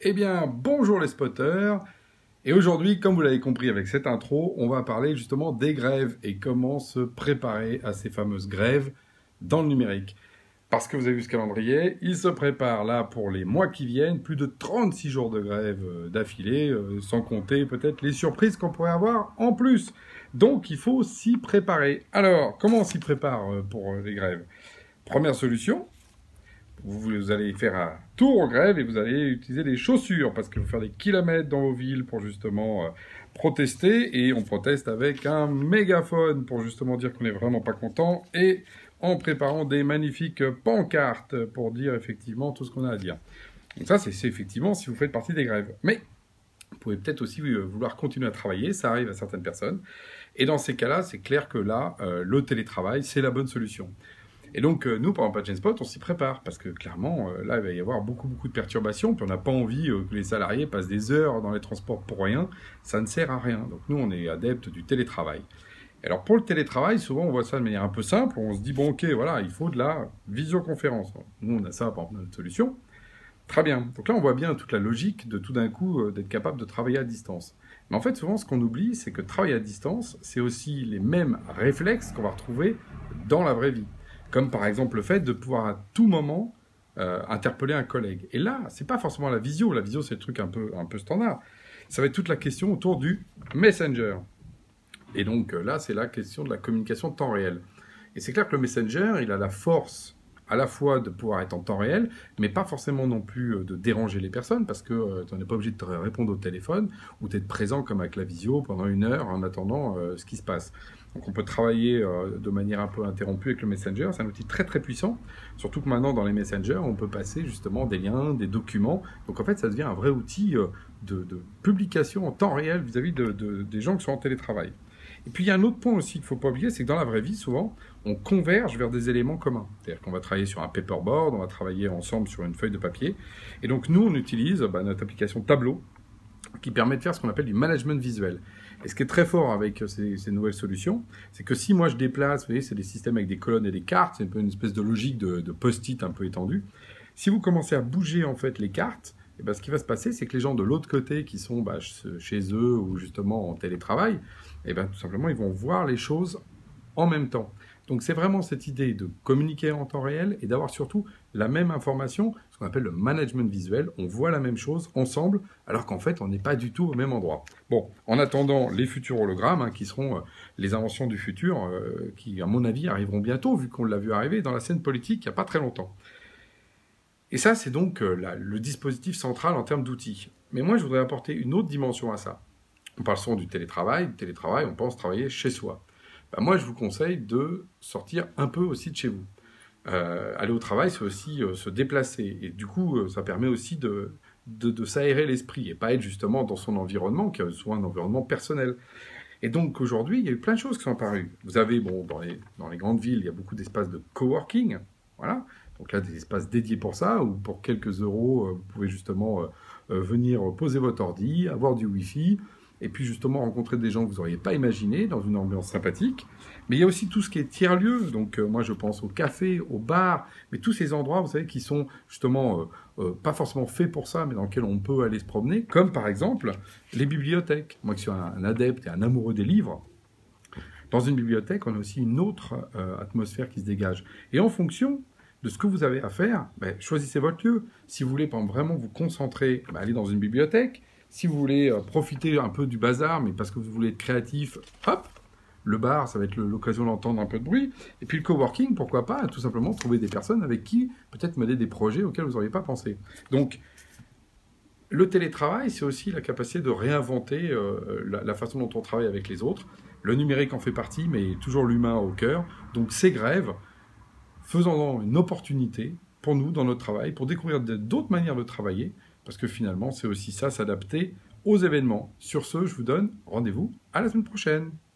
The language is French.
Eh bien, bonjour les spotters. Et aujourd'hui, comme vous l'avez compris avec cette intro, on va parler justement des grèves et comment se préparer à ces fameuses grèves dans le numérique. Parce que vous avez vu ce calendrier, il se prépare là pour les mois qui viennent, plus de 36 jours de grève euh, d'affilée, euh, sans compter peut-être les surprises qu'on pourrait avoir en plus. Donc il faut s'y préparer. Alors, comment on s'y prépare euh, pour les grèves? Première solution, vous, allez faire un tour en grève et vous allez utiliser des chaussures parce que vous faire des kilomètres dans vos villes pour justement euh, protester et on proteste avec un mégaphone pour justement dire qu'on n'est vraiment pas content et en préparant des magnifiques pancartes pour dire effectivement tout ce qu'on a à dire. Donc ça, c'est effectivement si vous faites partie des grèves. Mais vous pouvez peut-être aussi euh, vouloir continuer à travailler, ça arrive à certaines personnes. Et dans ces cas-là, c'est clair que là, euh, le télétravail, c'est la bonne solution. Et donc, euh, nous, exemple, à Spot, on s'y prépare parce que clairement, euh, là, il va y avoir beaucoup, beaucoup de perturbations. Puis on n'a pas envie euh, que les salariés passent des heures dans les transports pour rien. Ça ne sert à rien. Donc, nous, on est adeptes du télétravail. Alors, pour le télétravail, souvent, on voit ça de manière un peu simple. On se dit, bon, ok, voilà, il faut de la visioconférence. Nous, on a ça, par notre solution. Très bien. Donc là, on voit bien toute la logique de tout d'un coup d'être capable de travailler à distance. Mais en fait, souvent, ce qu'on oublie, c'est que travailler à distance, c'est aussi les mêmes réflexes qu'on va retrouver dans la vraie vie comme par exemple le fait de pouvoir à tout moment euh, interpeller un collègue. Et là, c'est pas forcément la visio. La visio, c'est le truc un peu, un peu standard. Ça va être toute la question autour du messenger. Et donc euh, là, c'est la question de la communication de temps réel. Et c'est clair que le messenger, il a la force à la fois de pouvoir être en temps réel, mais pas forcément non plus euh, de déranger les personnes, parce que tu n'es pas obligé de te répondre au téléphone ou d'être présent comme avec la visio pendant une heure en attendant ce qui se passe. Donc on peut travailler euh, de manière un peu interrompue avec le Messenger. C'est un outil très très puissant. Surtout que maintenant dans les Messengers, on peut passer justement des liens, des documents. Donc en fait, ça devient un vrai outil euh, de, publication en temps réel vis-à-vis de, des gens qui sont en télétravail. Et puis il y a un autre point aussi qu'il ne faut pas oublier, c'est que dans la vraie vie, souvent, on converge vers des éléments communs. C'est-à-dire qu'on va travailler sur un paperboard, on va travailler ensemble sur une feuille de papier. Et donc nous, on utilise bah, notre application Tableau qui permet de faire ce qu'on appelle du management visuel. Et ce qui est très fort avec ces, nouvelles solutions, c'est que si moi je déplace, vous voyez, c'est des systèmes avec des colonnes et des cartes, c'est une espèce de logique de, post-it un peu étendue. Si vous commencez à bouger en fait les cartes, et eh ben, ce qui va se passer, c'est que les gens de l'autre côté qui sont bah, chez eux ou justement en télétravail, eh ben, tout simplement, ils vont voir les choses en même temps. Donc c'est vraiment cette idée de communiquer en temps réel et d'avoir surtout la même information, ce qu'on appelle le management visuel. On voit la même chose ensemble, alors qu'en fait, on n'est pas du tout au même endroit. Bon, en attendant les futurs hologrammes, hein, qui seront euh, les inventions du futur, euh, qui, à mon avis, arriveront bientôt, vu qu'on l'a vu arriver dans la scène politique il n'y a pas très longtemps. Et ça, c'est donc euh, le dispositif central en termes d'outils. Mais moi, je voudrais apporter une autre dimension à ça. On parle souvent du télétravail. Du télétravail, on pense travailler chez soi. Bah, moi je vous conseille de sortir un peu aussi de chez vous. Euh, aller au travail, c'est aussi euh, se déplacer. Et du coup, euh, ça permet aussi de, de, s'aérer l'esprit et pas être justement dans son environnement, qui est souvent un environnement personnel. Et donc aujourd'hui, il y a eu plein de choses qui sont apparues. Vous avez, bon, dans les, dans les grandes villes, il y a beaucoup d'espaces de coworking. Voilà. Donc là, des espaces dédiés pour ça, où pour quelques euros, vous pouvez justement venir poser votre ordi, avoir du Wi-Fi, et puis justement rencontrer des gens que vous n'auriez pas imaginé dans une ambiance sympathique. Mais il y a aussi tout ce qui est tiers-lieu, donc euh, moi je pense au café, au bar, mais tous ces endroits, vous savez, qui sont justement euh, euh, pas forcément faits pour ça, mais dans lesquels on peut aller se promener, comme par exemple les bibliothèques. Moi qui suis un, adepte et un amoureux des livres, dans une bibliothèque, on a aussi une autre atmosphère qui se dégage. Et en fonction de ce que vous avez à faire, ben, choisissez votre lieu. Si vous voulez vraiment vous concentrer, ben, allez dans une bibliothèque. Si vous voulez euh, profiter un peu du bazar, mais parce que vous voulez être créatif, hop, le bar, ça va être l'occasion d'entendre un peu de bruit. Et puis le coworking, pourquoi pas, tout simplement trouver des personnes avec qui peut-être mener des projets auxquels vous n'auriez pas pensé. Donc, le télétravail, c'est aussi la capacité de réinventer euh, la, façon dont on travaille avec les autres. Le numérique en fait partie, mais toujours l'humain au cœur. Donc ces grèves, faisant une opportunité pour nous dans notre travail, pour découvrir d'autres manières de travailler, parce que finalement, c'est aussi ça, s'adapter aux événements. Sur ce, je vous donne rendez-vous à la semaine prochaine.